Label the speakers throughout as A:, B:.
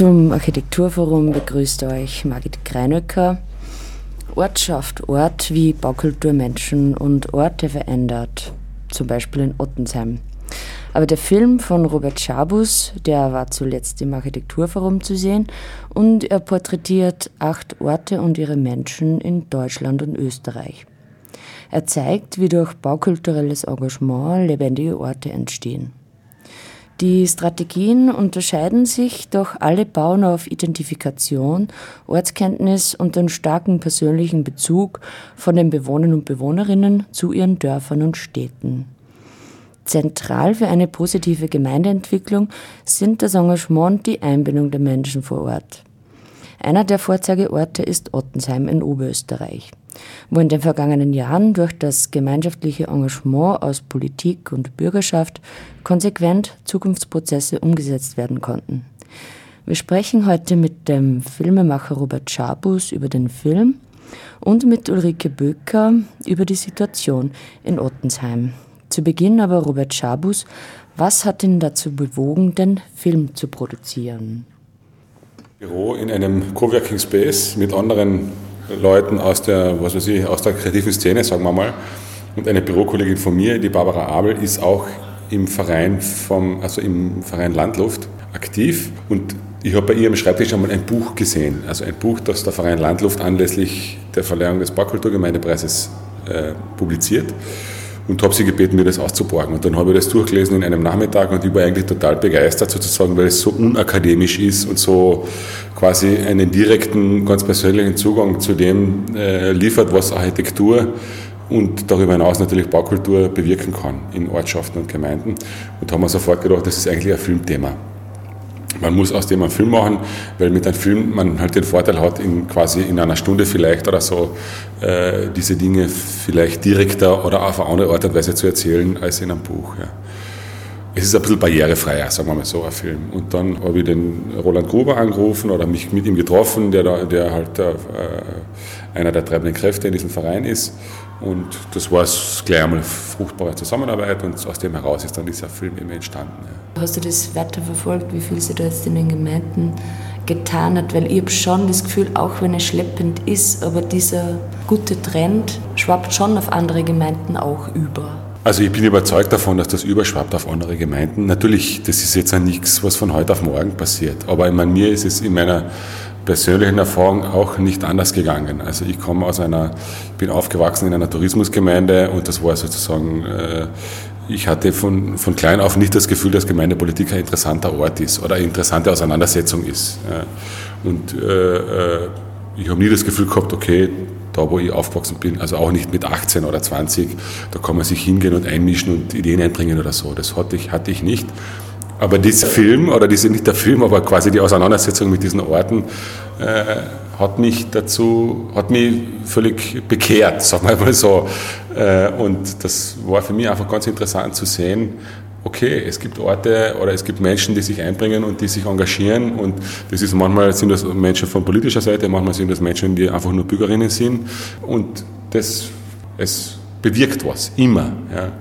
A: Zum Architekturforum begrüßt euch Margit Greinöcker. Ortschaft, Ort wie Baukultur Menschen und Orte verändert, zum Beispiel in Ottensheim. Aber der Film von Robert Schabus, der war zuletzt im Architekturforum zu sehen und er porträtiert acht Orte und ihre Menschen in Deutschland und Österreich. Er zeigt, wie durch baukulturelles Engagement lebendige Orte entstehen. Die Strategien unterscheiden sich, doch alle bauen auf Identifikation, Ortskenntnis und einen starken persönlichen Bezug von den Bewohnern und Bewohnerinnen zu ihren Dörfern und Städten. Zentral für eine positive Gemeindeentwicklung sind das Engagement und die Einbindung der Menschen vor Ort. Einer der Vorzeigeorte ist Ottensheim in Oberösterreich wo in den vergangenen Jahren durch das gemeinschaftliche Engagement aus Politik und Bürgerschaft konsequent Zukunftsprozesse umgesetzt werden konnten. Wir sprechen heute mit dem Filmemacher Robert Schabus über den Film und mit Ulrike Böcker über die Situation in Ottensheim. Zu Beginn aber Robert Schabus, was hat ihn dazu bewogen, den Film zu produzieren?
B: Büro in einem Coworking Space mit anderen Leuten aus der, was weiß ich, aus der kreativen Szene, sagen wir mal. Und eine Bürokollegin von mir, die Barbara Abel, ist auch im Verein, vom, also im Verein Landluft aktiv. Und ich habe bei ihrem Schreibtisch einmal ein Buch gesehen. Also ein Buch, das der Verein Landluft anlässlich der Verleihung des Baukulturgemeindepreises äh, publiziert und habe sie gebeten, mir das auszuborgen. Und dann habe ich das durchgelesen in einem Nachmittag und ich war eigentlich total begeistert sozusagen, weil es so unakademisch ist und so quasi einen direkten, ganz persönlichen Zugang zu dem äh, liefert, was Architektur und darüber hinaus natürlich Baukultur bewirken kann in Ortschaften und Gemeinden. Und haben wir sofort gedacht, das ist eigentlich ein Filmthema. Man muss aus dem einen Film machen, weil mit einem Film man halt den Vorteil hat, in quasi in einer Stunde vielleicht oder so äh, diese Dinge vielleicht direkter oder auf eine andere Art und Weise zu erzählen als in einem Buch. Ja. Es ist ein bisschen barrierefreier, sagen wir mal so, ein Film. Und dann habe ich den Roland Gruber angerufen oder mich mit ihm getroffen, der, da, der halt äh, einer der treibenden Kräfte in diesem Verein ist. Und das war gleich einmal fruchtbare Zusammenarbeit und aus dem heraus ist dann dieser Film eben entstanden.
A: Ja. Hast du das weiterverfolgt, wie viel sich da jetzt in den Gemeinden getan hat? Weil ich habe schon das Gefühl, auch wenn es schleppend ist, aber dieser gute Trend schwappt schon auf andere Gemeinden auch über.
B: Also ich bin überzeugt davon, dass das überschwappt auf andere Gemeinden. Natürlich, das ist jetzt auch nichts, was von heute auf morgen passiert. Aber ich meine, mir ist es in meiner persönlichen Erfahrung auch nicht anders gegangen. Also ich komme aus einer, bin aufgewachsen in einer Tourismusgemeinde und das war sozusagen, äh, ich hatte von, von klein auf nicht das Gefühl, dass Gemeindepolitik ein interessanter Ort ist oder eine interessante Auseinandersetzung ist. Und äh, äh, ich habe nie das Gefühl gehabt, okay, da wo ich aufgewachsen bin, also auch nicht mit 18 oder 20, da kann man sich hingehen und einmischen und Ideen einbringen oder so. Das hatte ich, hatte ich nicht. Aber dieser Film, oder diese, nicht der Film, aber quasi die Auseinandersetzung mit diesen Orten, äh, hat mich dazu, hat mich völlig bekehrt, sagen wir mal so. Äh, und das war für mich einfach ganz interessant zu sehen, okay, es gibt Orte oder es gibt Menschen, die sich einbringen und die sich engagieren und das ist manchmal sind das Menschen von politischer Seite, manchmal sind das Menschen, die einfach nur Bürgerinnen sind und das, es bewirkt was, immer. Ja.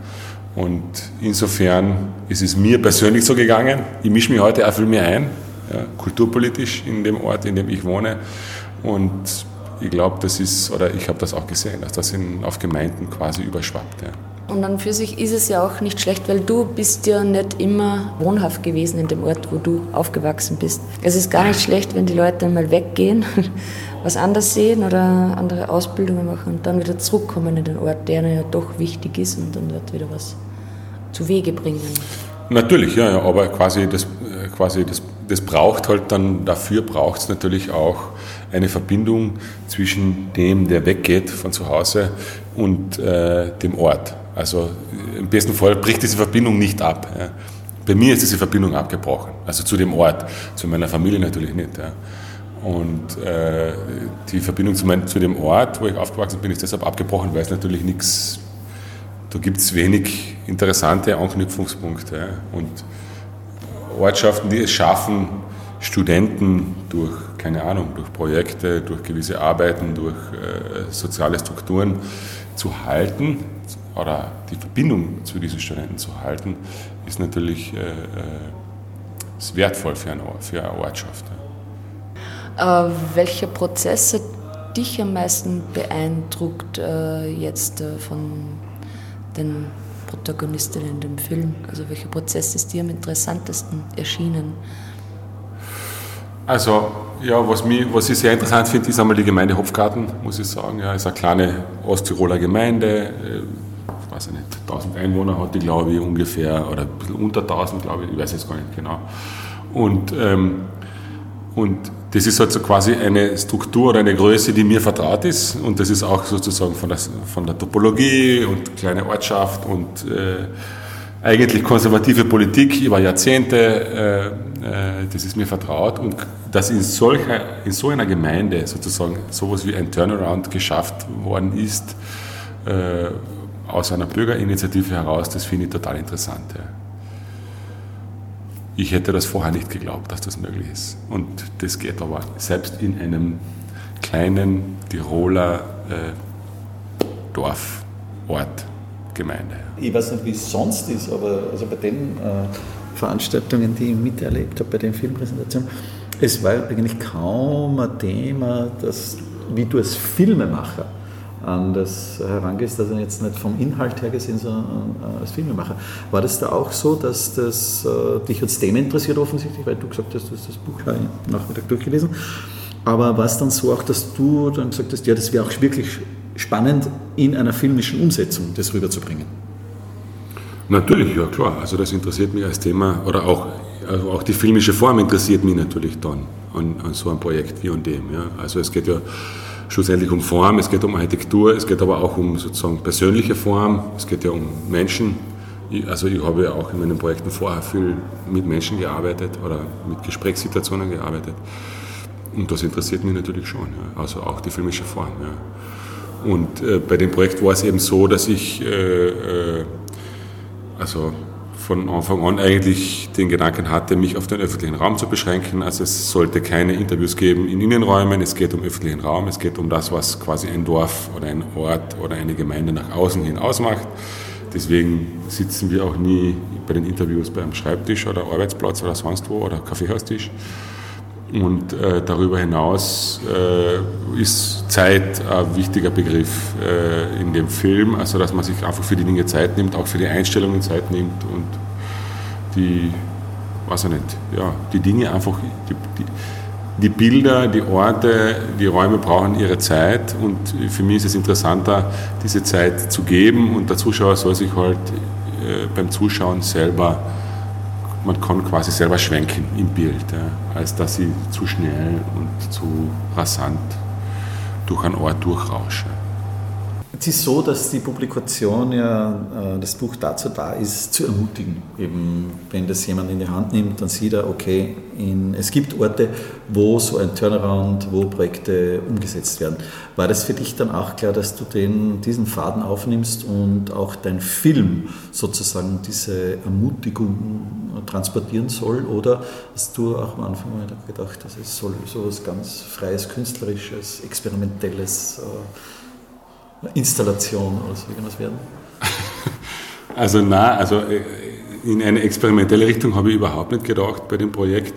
B: Und insofern ist es mir persönlich so gegangen. Ich mische mich heute auch viel mehr ein, ja, kulturpolitisch in dem Ort, in dem ich wohne. Und ich glaube, das ist, oder ich habe das auch gesehen, dass das in, auf Gemeinden quasi überschwappt. Ja.
A: Und an für sich ist es ja auch nicht schlecht, weil du bist ja nicht immer wohnhaft gewesen in dem Ort, wo du aufgewachsen bist. Es ist gar nicht schlecht, wenn die Leute mal weggehen, was anders sehen oder andere Ausbildungen machen und dann wieder zurückkommen in den Ort, der ja doch wichtig ist und dann dort wieder was zu Wege bringen.
B: Natürlich, ja, ja aber quasi das, äh, quasi das das braucht halt dann, dafür braucht es natürlich auch eine Verbindung zwischen dem, der weggeht von zu Hause und äh, dem Ort. Also im besten Fall bricht diese Verbindung nicht ab. Ja. Bei mir ist diese Verbindung abgebrochen, also zu dem Ort, zu meiner Familie natürlich nicht. Ja. Und äh, die Verbindung zu, mein, zu, dem Ort, wo ich aufgewachsen bin, ist deshalb abgebrochen, weil es natürlich nichts, da gibt es wenig interessante Anknüpfungspunkte. Ja. Und Ortschaften, die es schaffen, Studenten durch, keine Ahnung, durch Projekte, durch gewisse Arbeiten, durch äh, soziale Strukturen zu halten oder die Verbindung zu diesen Studenten zu halten, ist natürlich äh, äh ist wertvoll für eine, für eine Ortschaft.
A: Äh, welche Prozesse dich am meisten beeindruckt äh, jetzt äh, von den Protagonistin in dem Film? Also welcher Prozess ist dir am interessantesten erschienen?
B: Also, ja, was, mich, was ich sehr interessant finde, ist einmal die Gemeinde Hopfgarten, muss ich sagen. Ja, ist eine kleine Osttiroler Gemeinde, äh, weiß ich nicht, 1000 Einwohner hat die, glaube ich, ungefähr, oder ein bisschen unter 1000, glaube ich, ich weiß jetzt gar nicht genau. Und, ähm, und das ist halt so quasi eine Struktur oder eine Größe, die mir vertraut ist. Und das ist auch sozusagen von der, von der Topologie und kleine Ortschaft und äh, eigentlich konservative Politik über Jahrzehnte, äh, äh, das ist mir vertraut. Und dass in, solcher, in so einer Gemeinde sozusagen sowas wie ein Turnaround geschafft worden ist, äh, aus einer Bürgerinitiative heraus, das finde ich total interessant. Ja. Ich hätte das vorher nicht geglaubt, dass das möglich ist. Und das geht aber selbst in einem kleinen Tiroler äh, Dorf, Ort, Gemeinde.
C: Ich weiß nicht, wie es sonst ist, aber also bei den äh, Veranstaltungen, die ich miterlebt habe, bei den Filmpräsentationen, es war eigentlich kaum ein Thema, das, wie du als Filmemacher an das herangehst, also jetzt nicht vom Inhalt her gesehen, sondern äh, als Filmemacher. War das da auch so, dass das äh, dich als Thema interessiert offensichtlich, weil du gesagt hast, du hast das Buch ja am Nachmittag durchgelesen, aber war es dann so auch, dass du dann gesagt hast, ja, das wäre auch wirklich spannend, in einer filmischen Umsetzung das rüberzubringen?
B: Natürlich, ja klar. Also das interessiert mich als Thema oder auch, also auch die filmische Form interessiert mich natürlich dann an, an so einem Projekt wie an dem. Ja. Also es geht ja schlussendlich um Form, es geht um Architektur, es geht aber auch um sozusagen persönliche Form, es geht ja um Menschen. also ich habe ja auch in meinen Projekten vorher viel mit Menschen gearbeitet oder mit Gesprächssituationen gearbeitet. Und das interessiert mich natürlich schon, ja. also auch die filmische Form. Ja. Und äh, bei dem Projekt war es eben so, dass ich äh, äh, also von Anfang an eigentlich den Gedanken hatte, mich auf den öffentlichen Raum zu beschränken. Also es sollte keine Interviews geben in Innenräumen, es geht um öffentlichen Raum, es geht um das, was quasi ein Dorf oder ein Ort oder eine Gemeinde nach außen hin ausmacht. Deswegen sitzen wir auch nie bei den Interviews beim Schreibtisch oder Arbeitsplatz oder sonst wo oder Kaffeehaustisch. Und äh, darüber hinaus äh, ist Zeit ein wichtiger Begriff äh, in dem Film, also dass man sich einfach für die Dinge Zeit nimmt, auch für die Einstellungen Zeit nimmt und die, weiß ich nicht, ja, die Dinge einfach, die, die, die Bilder, die Orte, die Räume brauchen ihre Zeit. Und für mich ist es interessanter, diese Zeit zu geben. Und der Zuschauer soll sich halt äh, beim Zuschauen selber man kann quasi selber schwenken im Bild, ja, als dass sie zu schnell und zu rasant durch einen Ort durchrauschen.
C: Es ist so, dass die Publikation ja, äh, das Buch dazu da ist, zu ermutigen. Eben, wenn das jemand in die Hand nimmt, dann sieht er, okay, in, es gibt Orte, wo so ein Turnaround, wo Projekte umgesetzt werden. War das für dich dann auch klar, dass du den, diesen Faden aufnimmst und auch dein Film sozusagen diese Ermutigung transportieren soll? Oder hast du auch am Anfang gedacht, es soll so etwas ganz Freies, Künstlerisches, Experimentelles äh, Installation oder so irgendwas werden?
B: Also na, also äh, in eine experimentelle Richtung habe ich überhaupt nicht gedacht bei dem Projekt.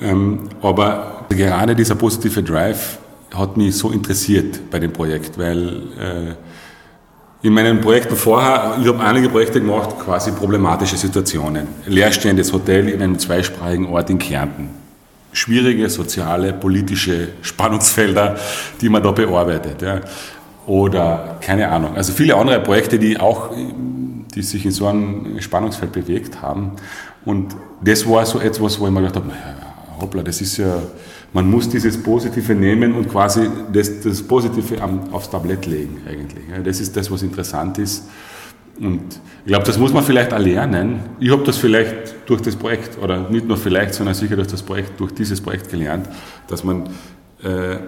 B: Ähm, aber gerade dieser positive Drive hat mich so interessiert bei dem Projekt, weil äh, in meinen Projekten vorher, ich habe einige Projekte gemacht, quasi problematische Situationen. Leerstehendes Hotel in einem zweisprachigen Ort in Kärnten. Schwierige soziale, politische Spannungsfelder, die man da bearbeitet. Ja oder keine Ahnung. Also viele andere Projekte, die auch, die sich in so einem Spannungsfeld bewegt haben. Und das war so etwas, wo ich mir gedacht habe, naja, hoppla, das ist ja, man muss dieses Positive nehmen und quasi das, das Positive aufs Tablett legen eigentlich. Das ist das, was interessant ist. Und ich glaube, das muss man vielleicht erlernen. Ich habe das vielleicht durch das Projekt, oder nicht nur vielleicht, sondern sicher durch das Projekt, durch dieses Projekt gelernt, dass man äh,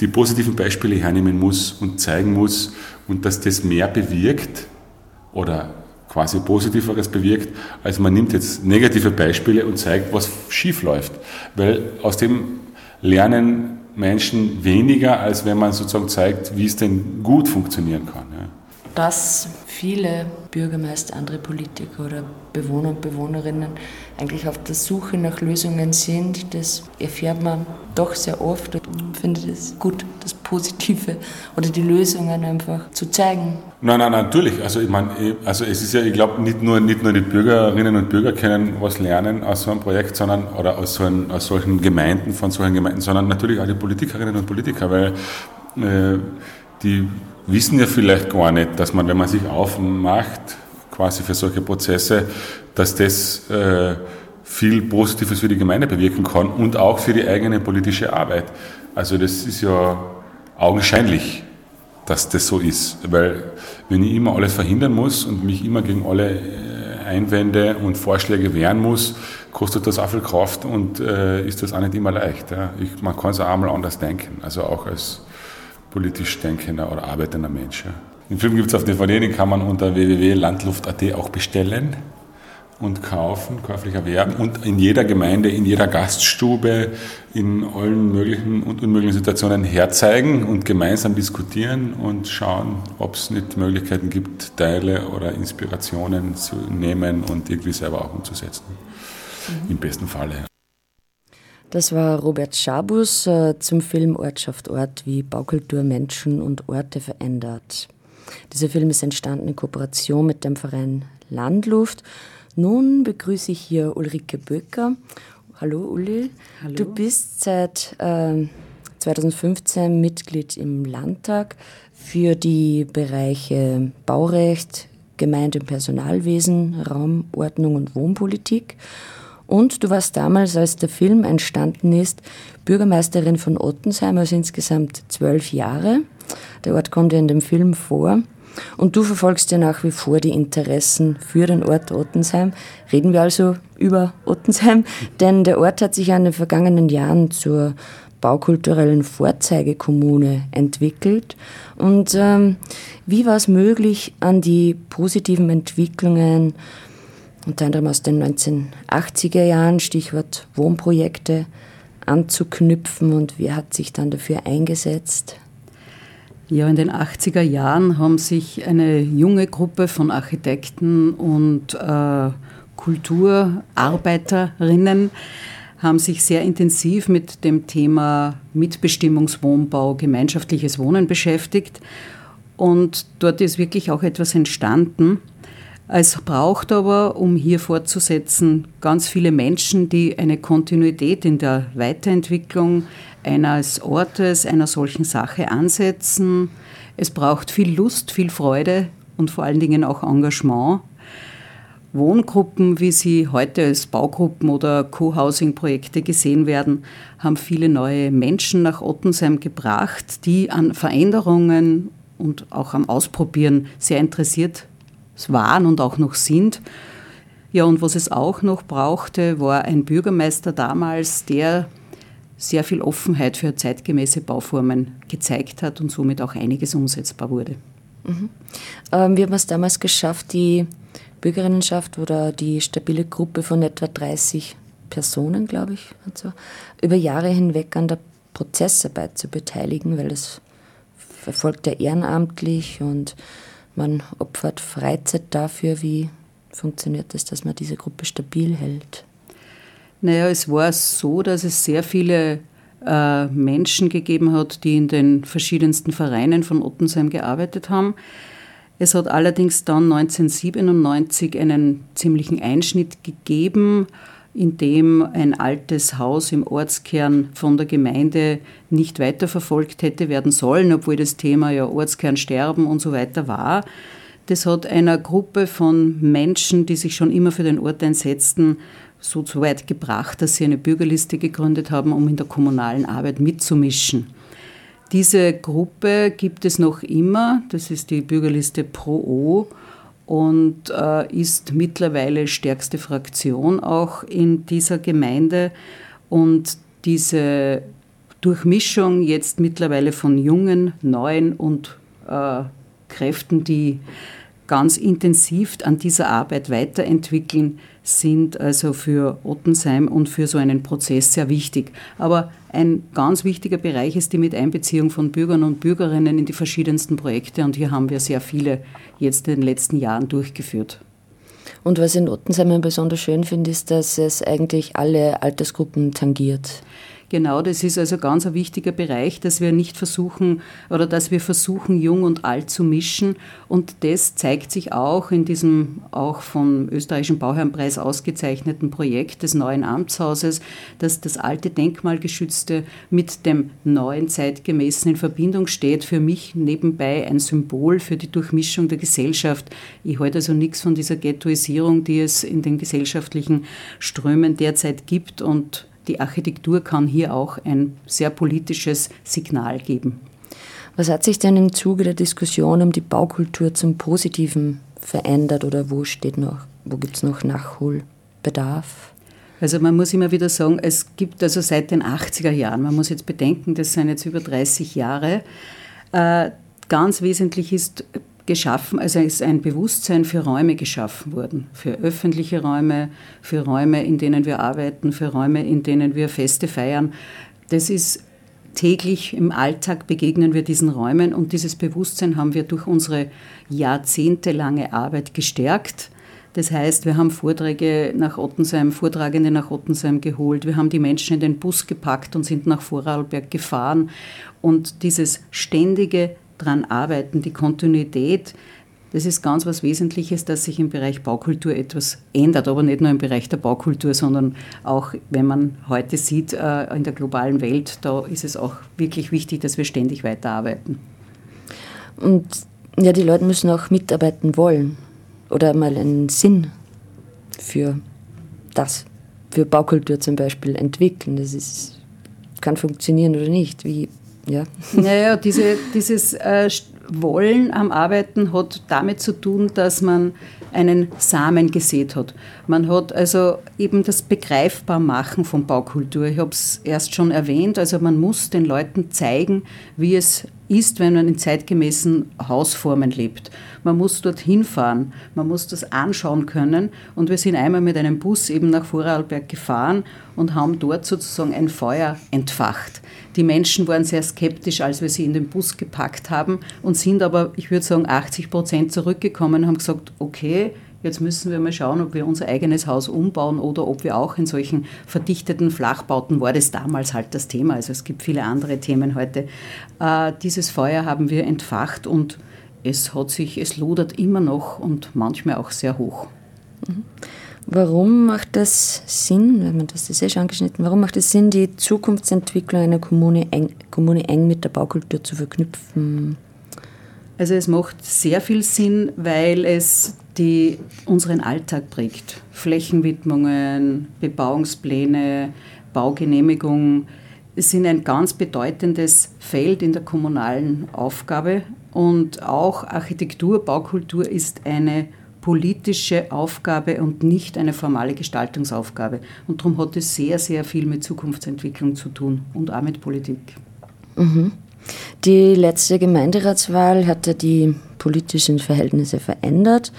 B: die positiven Beispiele hernehmen muss und zeigen muss und dass das mehr bewirkt oder quasi Positiveres bewirkt, als man nimmt jetzt negative Beispiele und zeigt, was schief läuft. Weil aus dem lernen Menschen weniger, als wenn man sozusagen zeigt, wie es denn gut funktionieren kann. Ja.
A: Dass viele Bürgermeister, andere Politiker oder Bewohner und Bewohnerinnen eigentlich auf der Suche nach Lösungen sind. Das erfährt man doch sehr oft und finde es gut, das Positive oder die Lösungen einfach zu zeigen.
B: Nein, nein, natürlich. Also ich meine, also es ist ja, ich glaube, nicht nur, nicht nur die Bürgerinnen und Bürger können was lernen aus so einem Projekt, sondern oder aus, so ein, aus solchen Gemeinden, von solchen Gemeinden, sondern natürlich auch die Politikerinnen und Politiker, weil äh, die wissen ja vielleicht gar nicht, dass man, wenn man sich aufmacht, quasi für solche Prozesse, dass das äh, viel Positives für die Gemeinde bewirken kann und auch für die eigene politische Arbeit. Also das ist ja augenscheinlich, dass das so ist. Weil wenn ich immer alles verhindern muss und mich immer gegen alle äh, Einwände und Vorschläge wehren muss, kostet das auch viel Kraft und äh, ist das auch nicht immer leicht. Ja. Ich, man kann es auch einmal anders denken, also auch als politisch denkender oder arbeitender Mensch. Ja. Den Film gibt es auf DVD, den kann man unter www.landluft.at auch bestellen und kaufen, käuflich erwerben und in jeder Gemeinde, in jeder Gaststube, in allen möglichen und unmöglichen Situationen herzeigen und gemeinsam diskutieren und schauen, ob es nicht Möglichkeiten gibt, Teile oder Inspirationen zu nehmen und irgendwie selber auch umzusetzen. Mhm. Im besten Falle.
A: Das war Robert Schabus äh, zum Film Ortschaft Ort, wie Baukultur Menschen und Orte verändert. Dieser Film ist entstanden in Kooperation mit dem Verein Landluft. Nun begrüße ich hier Ulrike Böcker. Hallo Uli. Hallo. Du bist seit äh, 2015 Mitglied im Landtag für die Bereiche Baurecht, Gemeinde- und Personalwesen, Raumordnung und Wohnpolitik. Und du warst damals, als der Film entstanden ist, Bürgermeisterin von Ottensheim, also insgesamt zwölf Jahre. Der Ort kommt ja in dem Film vor. Und du verfolgst ja nach wie vor die Interessen für den Ort Ottensheim. Reden wir also über Ottensheim, denn der Ort hat sich ja in den vergangenen Jahren zur baukulturellen Vorzeigekommune entwickelt. Und ähm, wie war es möglich, an die positiven Entwicklungen unter anderem aus den 1980er Jahren, Stichwort Wohnprojekte, anzuknüpfen und wer hat sich dann dafür eingesetzt?
D: Ja, in den 80er Jahren haben sich eine junge Gruppe von Architekten und äh, Kulturarbeiterinnen haben sich sehr intensiv mit dem Thema Mitbestimmungswohnbau, gemeinschaftliches Wohnen beschäftigt. Und dort ist wirklich auch etwas entstanden, es braucht aber, um hier fortzusetzen, ganz viele Menschen, die eine Kontinuität in der Weiterentwicklung eines Ortes, einer solchen Sache ansetzen. Es braucht viel Lust, viel Freude und vor allen Dingen auch Engagement. Wohngruppen, wie sie heute als Baugruppen oder Co-Housing-Projekte gesehen werden, haben viele neue Menschen nach Ottensheim gebracht, die an Veränderungen und auch am Ausprobieren sehr interessiert waren und auch noch sind. Ja, und was es auch noch brauchte, war ein Bürgermeister damals, der sehr viel Offenheit für zeitgemäße Bauformen gezeigt hat und somit auch einiges umsetzbar wurde.
A: Mhm. Ähm, wir haben es damals geschafft, die Bürgerinnenschaft oder die stabile Gruppe von etwa 30 Personen, glaube ich, also, über Jahre hinweg an der Prozessarbeit zu beteiligen, weil es verfolgt ja ehrenamtlich und man opfert Freizeit dafür. Wie funktioniert das, dass man diese Gruppe stabil hält?
D: Naja, es war so, dass es sehr viele äh, Menschen gegeben hat, die in den verschiedensten Vereinen von Ottensheim gearbeitet haben. Es hat allerdings dann 1997 einen ziemlichen Einschnitt gegeben in dem ein altes Haus im Ortskern von der Gemeinde nicht weiterverfolgt hätte werden sollen, obwohl das Thema ja Ortskernsterben und so weiter war. Das hat einer Gruppe von Menschen, die sich schon immer für den Ort einsetzten, so weit gebracht, dass sie eine Bürgerliste gegründet haben, um in der kommunalen Arbeit mitzumischen. Diese Gruppe gibt es noch immer, das ist die Bürgerliste Pro O und äh, ist mittlerweile stärkste Fraktion auch in dieser Gemeinde. Und diese Durchmischung jetzt mittlerweile von jungen, neuen und äh, Kräften, die ganz intensiv an dieser Arbeit weiterentwickeln, sind also für Ottensheim und für so einen Prozess sehr wichtig. Aber ein ganz wichtiger Bereich ist die Miteinbeziehung von Bürgern und Bürgerinnen in die verschiedensten Projekte und hier haben wir sehr viele jetzt in den letzten Jahren durchgeführt.
A: Und was in Ottensheim besonders schön finde, ist, dass es eigentlich alle Altersgruppen tangiert.
D: Genau, das ist also ganz ein wichtiger Bereich, dass wir nicht versuchen oder dass wir versuchen, jung und alt zu mischen. Und das zeigt sich auch in diesem auch vom österreichischen Bauherrenpreis ausgezeichneten Projekt des neuen Amtshauses, dass das alte Denkmalgeschützte mit dem neuen zeitgemäßen in Verbindung steht. Für mich nebenbei ein Symbol für die Durchmischung der Gesellschaft. Ich halte also nichts von dieser Ghettoisierung, die es in den gesellschaftlichen Strömen derzeit gibt und die Architektur kann hier auch ein sehr politisches Signal geben.
A: Was hat sich denn im Zuge der Diskussion um die Baukultur zum Positiven verändert oder wo steht noch, wo gibt es noch Nachholbedarf?
D: Also man muss immer wieder sagen, es gibt also seit den 80er Jahren, man muss jetzt bedenken, das sind jetzt über 30 Jahre, äh, ganz wesentlich ist geschaffen, also ist ein Bewusstsein für Räume geschaffen worden, für öffentliche Räume, für Räume, in denen wir arbeiten, für Räume, in denen wir Feste feiern. Das ist täglich im Alltag begegnen wir diesen Räumen und dieses Bewusstsein haben wir durch unsere jahrzehntelange Arbeit gestärkt. Das heißt, wir haben Vorträge nach Ottensheim, Vortragende nach Ottensheim geholt, wir haben die Menschen in den Bus gepackt und sind nach Vorarlberg gefahren. Und dieses ständige dran arbeiten, die Kontinuität, das ist ganz was Wesentliches, dass sich im Bereich Baukultur etwas ändert, aber nicht nur im Bereich der Baukultur, sondern auch, wenn man heute sieht, äh, in der globalen Welt, da ist es auch wirklich wichtig, dass wir ständig weiterarbeiten.
A: Und ja, die Leute müssen auch mitarbeiten wollen oder mal einen Sinn für das, für Baukultur zum Beispiel entwickeln. Das ist, kann funktionieren oder nicht. Wie ja.
D: Naja, diese, dieses äh, Wollen am Arbeiten hat damit zu tun, dass man einen Samen gesät hat. Man hat also eben das Begreifbarmachen von Baukultur. Ich habe es erst schon erwähnt. Also man muss den Leuten zeigen, wie es ist, wenn man in zeitgemäßen Hausformen lebt. Man muss dorthin fahren, man muss das anschauen können. Und wir sind einmal mit einem Bus eben nach Vorarlberg gefahren und haben dort sozusagen ein Feuer entfacht. Die Menschen waren sehr skeptisch, als wir sie in den Bus gepackt haben und sind aber, ich würde sagen, 80 Prozent zurückgekommen und haben gesagt, okay, Jetzt müssen wir mal schauen, ob wir unser eigenes Haus umbauen oder ob wir auch in solchen verdichteten Flachbauten, war das damals halt das Thema, also es gibt viele andere Themen heute. Äh, dieses Feuer haben wir entfacht und es hat sich, es lodert immer noch und manchmal auch sehr hoch.
A: Mhm. Warum macht das Sinn, wenn man das ist eh schon angeschnitten, warum macht es Sinn, die Zukunftsentwicklung einer Kommune eng, Kommune eng mit der Baukultur zu verknüpfen?
D: Also es macht sehr viel Sinn, weil es die unseren Alltag prägt. Flächenwidmungen, Bebauungspläne, Baugenehmigung sind ein ganz bedeutendes Feld in der kommunalen Aufgabe und auch Architektur, Baukultur ist eine politische Aufgabe und nicht eine formale Gestaltungsaufgabe. Und darum hat es sehr, sehr viel mit Zukunftsentwicklung zu tun und auch mit Politik.
A: Mhm. Die letzte Gemeinderatswahl hatte die politischen Verhältnisse verändert.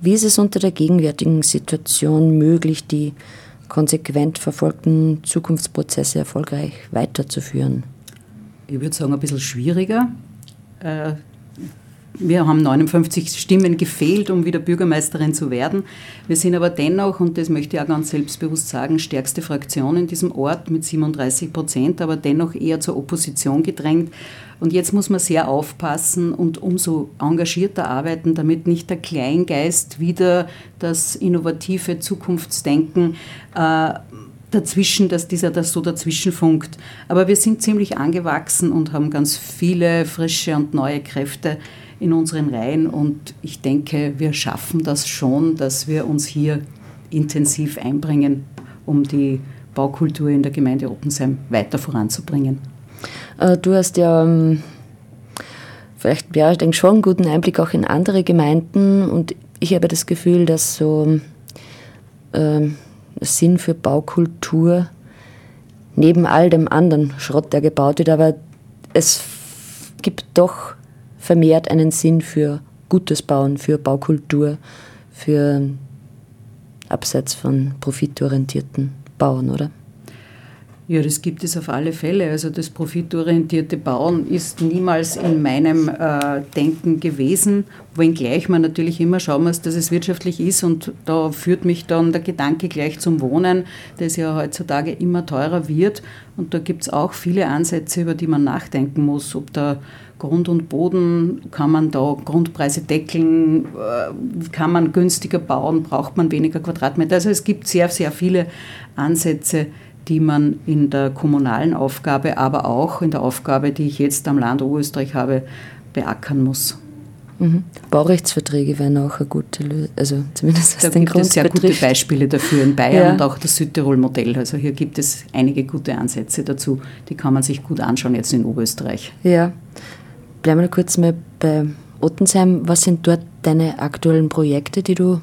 A: Wie ist es unter der gegenwärtigen Situation möglich, die konsequent verfolgten Zukunftsprozesse erfolgreich weiterzuführen?
D: Ich würde sagen, ein bisschen schwieriger. Wir haben 59 Stimmen gefehlt, um wieder Bürgermeisterin zu werden. Wir sind aber dennoch, und das möchte ich auch ganz selbstbewusst sagen, stärkste Fraktion in diesem Ort mit 37 Prozent, aber dennoch eher zur Opposition gedrängt. Und jetzt muss man sehr aufpassen und umso engagierter arbeiten, damit nicht der Kleingeist wieder das innovative Zukunftsdenken äh, dazwischen, dass dieser das so dazwischen funkt. Aber wir sind ziemlich angewachsen und haben ganz viele frische und neue Kräfte in unseren Reihen und ich denke, wir schaffen das schon, dass wir uns hier intensiv einbringen um die Baukultur in der Gemeinde Ottensheim weiter voranzubringen.
A: Äh, du hast ja ähm, vielleicht, ja, ich denke schon einen guten Einblick auch in andere Gemeinden und ich habe das Gefühl, dass so ähm, Sinn für Baukultur neben all dem anderen Schrott, der gebaut wird, aber es gibt doch vermehrt einen Sinn für gutes Bauen, für Baukultur, für abseits von profitorientierten Bauen, oder?
D: Ja, das gibt es auf alle Fälle. Also das profitorientierte Bauen ist niemals in meinem äh, Denken gewesen, wenngleich man natürlich immer schauen muss, dass es wirtschaftlich ist. Und da führt mich dann der Gedanke gleich zum Wohnen, das ja heutzutage immer teurer wird. Und da gibt es auch viele Ansätze, über die man nachdenken muss, ob da Grund und Boden, kann man da Grundpreise deckeln, äh, kann man günstiger bauen, braucht man weniger Quadratmeter. Also es gibt sehr, sehr viele Ansätze, die man in der kommunalen Aufgabe, aber auch in der Aufgabe, die ich jetzt am Land Oberösterreich habe, beackern muss.
A: Mhm. Baurechtsverträge wären auch eine gute Lösung, also zumindest was
D: da
A: den
D: gibt
A: Grund
D: es sehr
A: betrifft.
D: gute Beispiele dafür in Bayern
A: Ja.
D: und auch das Südtirol-Modell. Also hier gibt es einige gute Ansätze dazu, die kann man sich gut anschauen jetzt in Oberösterreich.
A: Ja. Bleiben wir kurz mal bei Ottensheim. Was sind dort deine aktuellen Projekte, die du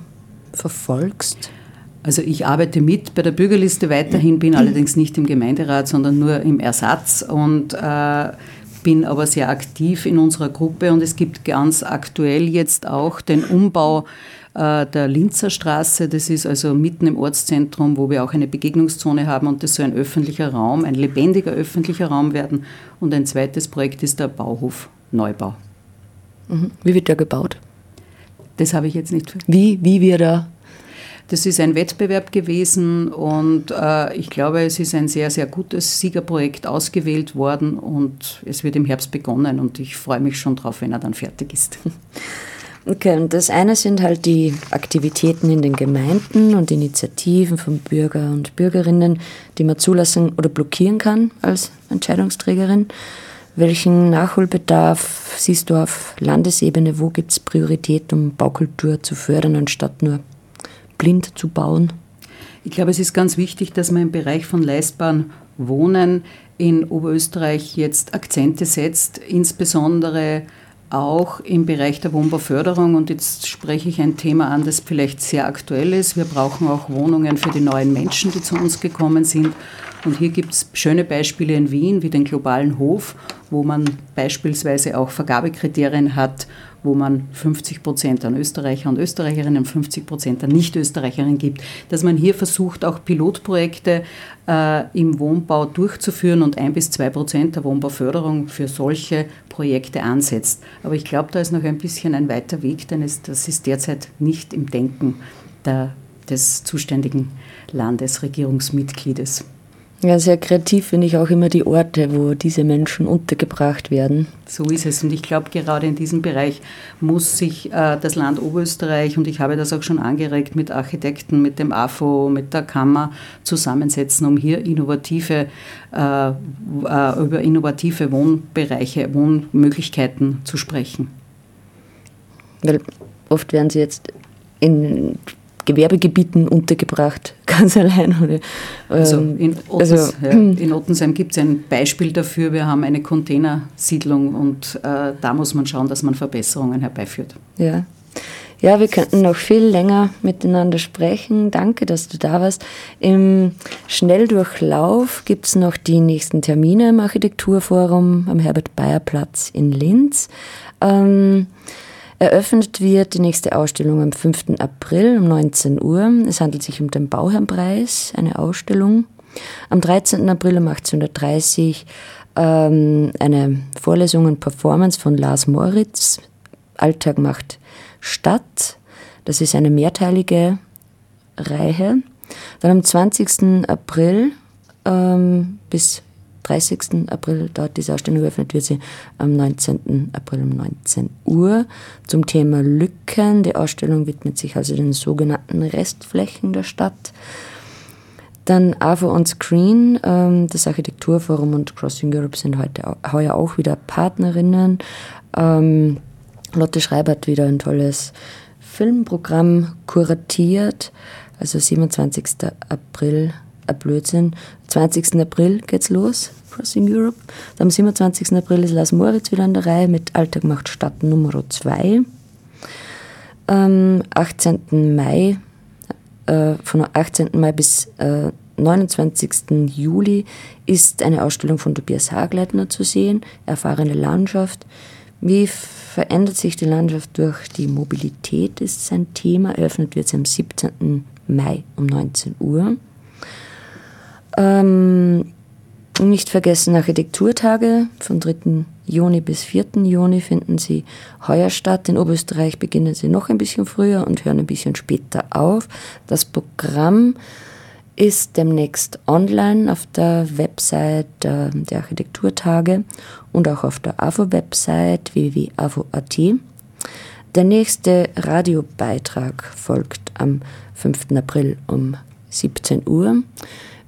A: verfolgst?
D: Also ich arbeite mit bei der Bürgerliste weiterhin, bin allerdings nicht im Gemeinderat, sondern nur im Ersatz und äh, bin aber sehr aktiv in unserer Gruppe und es gibt ganz aktuell jetzt auch den Umbau äh, der Linzer Straße. Das ist also mitten im Ortszentrum, wo wir auch eine Begegnungszone haben und das soll ein öffentlicher Raum, ein lebendiger öffentlicher Raum werden. Und ein zweites Projekt ist der Bauhof Neubau.
A: Mhm. Wie wird der gebaut?
D: Das habe ich jetzt nicht
A: Wie, wie wird er?
D: Das ist ein Wettbewerb gewesen und äh, ich glaube, es ist ein sehr, sehr gutes Siegerprojekt ausgewählt worden und es wird im Herbst begonnen und ich freue mich schon drauf, wenn er dann fertig ist.
A: Okay, und das eine sind halt die Aktivitäten in den Gemeinden und Initiativen von Bürger und Bürgerinnen, die man zulassen oder blockieren kann als Entscheidungsträgerin. Welchen Nachholbedarf siehst du auf Landesebene? Wo gibt es Priorität, um Baukultur zu fördern, anstatt nur blind zu bauen?
D: Ich glaube, es ist ganz wichtig, dass man im Bereich von leistbaren Wohnen in Oberösterreich jetzt Akzente setzt, insbesondere auch im Bereich der Wohnbauförderung. Und jetzt spreche ich ein Thema an, das vielleicht sehr aktuell ist. Wir brauchen auch Wohnungen für die neuen Menschen, die zu uns gekommen sind. Und hier gibt es schöne Beispiele in Wien, wie den globalen Hof, wo man beispielsweise auch Vergabekriterien hat, wo man 50 Prozent an Österreicher und Österreicherinnen und 50 Prozent an Nicht-Österreicherinnen gibt, dass man hier versucht, auch Pilotprojekte äh, im Wohnbau durchzuführen und ein bis zwei Prozent der Wohnbauförderung für solche Projekte ansetzt. Aber ich glaube, da ist noch ein bisschen ein weiter Weg, denn es, das ist derzeit nicht im Denken der, des zuständigen Landesregierungsmitgliedes.
A: Ja, sehr kreativ finde ich auch immer die Orte, wo diese Menschen untergebracht werden.
D: So ist es. Und ich glaube, gerade in diesem Bereich muss sich äh, das Land Oberösterreich, und ich habe das auch schon angeregt, mit Architekten, mit dem AFO, mit der Kammer zusammensetzen, um hier innovative, äh, äh, über innovative Wohnbereiche, Wohnmöglichkeiten zu sprechen.
A: Weil oft werden sie jetzt in Gewerbegebieten untergebracht, ganz allein. Oder,
D: Also
A: ähm,
D: in, Ottens,
A: also,
D: ja, in Ottensheim gibt es ein Beispiel dafür. Wir haben eine Containersiedlung und äh, da muss man schauen, dass man Verbesserungen herbeiführt.
A: Ja. ja, wir könnten noch viel länger miteinander sprechen. Danke, dass du da warst. Im Schnelldurchlauf gibt es noch die nächsten Termine im Architekturforum am Herbert-Bayer-Platz in Linz. Ähm, Eröffnet wird die nächste Ausstellung am 5. April um 19 Uhr. Es handelt sich um den Bauherrnpreis, eine Ausstellung. Am 13. April um 18.30 Uhr ähm, eine Vorlesung und Performance von Lars Moritz. Alltag macht Stadt. Das ist eine mehrteilige Reihe. Dann am 20. April ähm, bis 30. April dauert diese Ausstellung geöffnet, wird sie am 19. April um 19 Uhr zum Thema Lücken. Die Ausstellung widmet sich also den sogenannten Restflächen der Stadt. Dann AVO on Screen, ähm, das Architekturforum und Crossing Europe sind heute heuer auch wieder Partnerinnen. Ähm, Lotte Schreiber hat wieder ein tolles Filmprogramm kuratiert. Also 27. April ein Blödsinn. 20. April geht's los, Crossing Europe. Am 27. April ist Lars Moritz wieder an der Reihe mit Alltag macht Stadt Nummer 2. Am 18. Mai, äh, von 18. Mai bis äh, 29. Juli ist eine Ausstellung von Tobias Hagleitner zu sehen, Erfahrene Landschaft. Wie verändert sich die Landschaft durch die Mobilität, ist sein Thema. Eröffnet wird sie am 17. Mai um 19 Uhr. Ähm, nicht vergessen Architekturtage vom 3. Juni bis 4. Juni finden sie heuer statt. In Oberösterreich beginnen sie noch ein bisschen früher und hören ein bisschen später auf. Das Programm ist demnächst online auf der Website äh, der Architekturtage und auch auf der AFO-Website www.afo.at. Der nächste Radiobeitrag folgt am 5. April um 17 Uhr.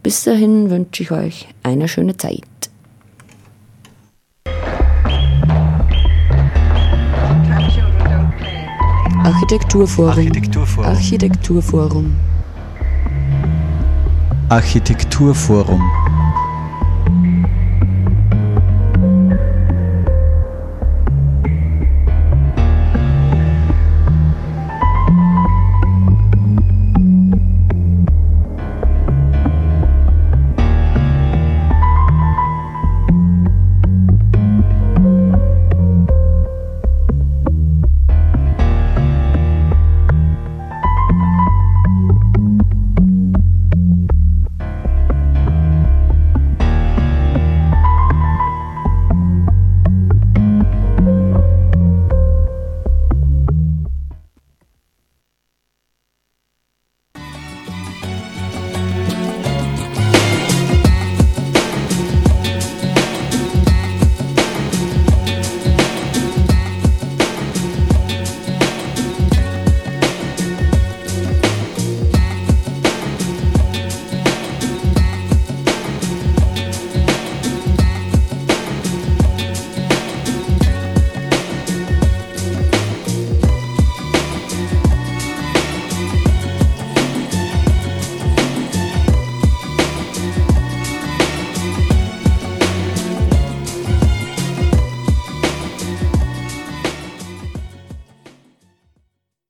A: Bis dahin wünsche ich euch eine schöne Zeit.
E: Architekturforum. Architekturforum. Architekturforum. Architekturforum.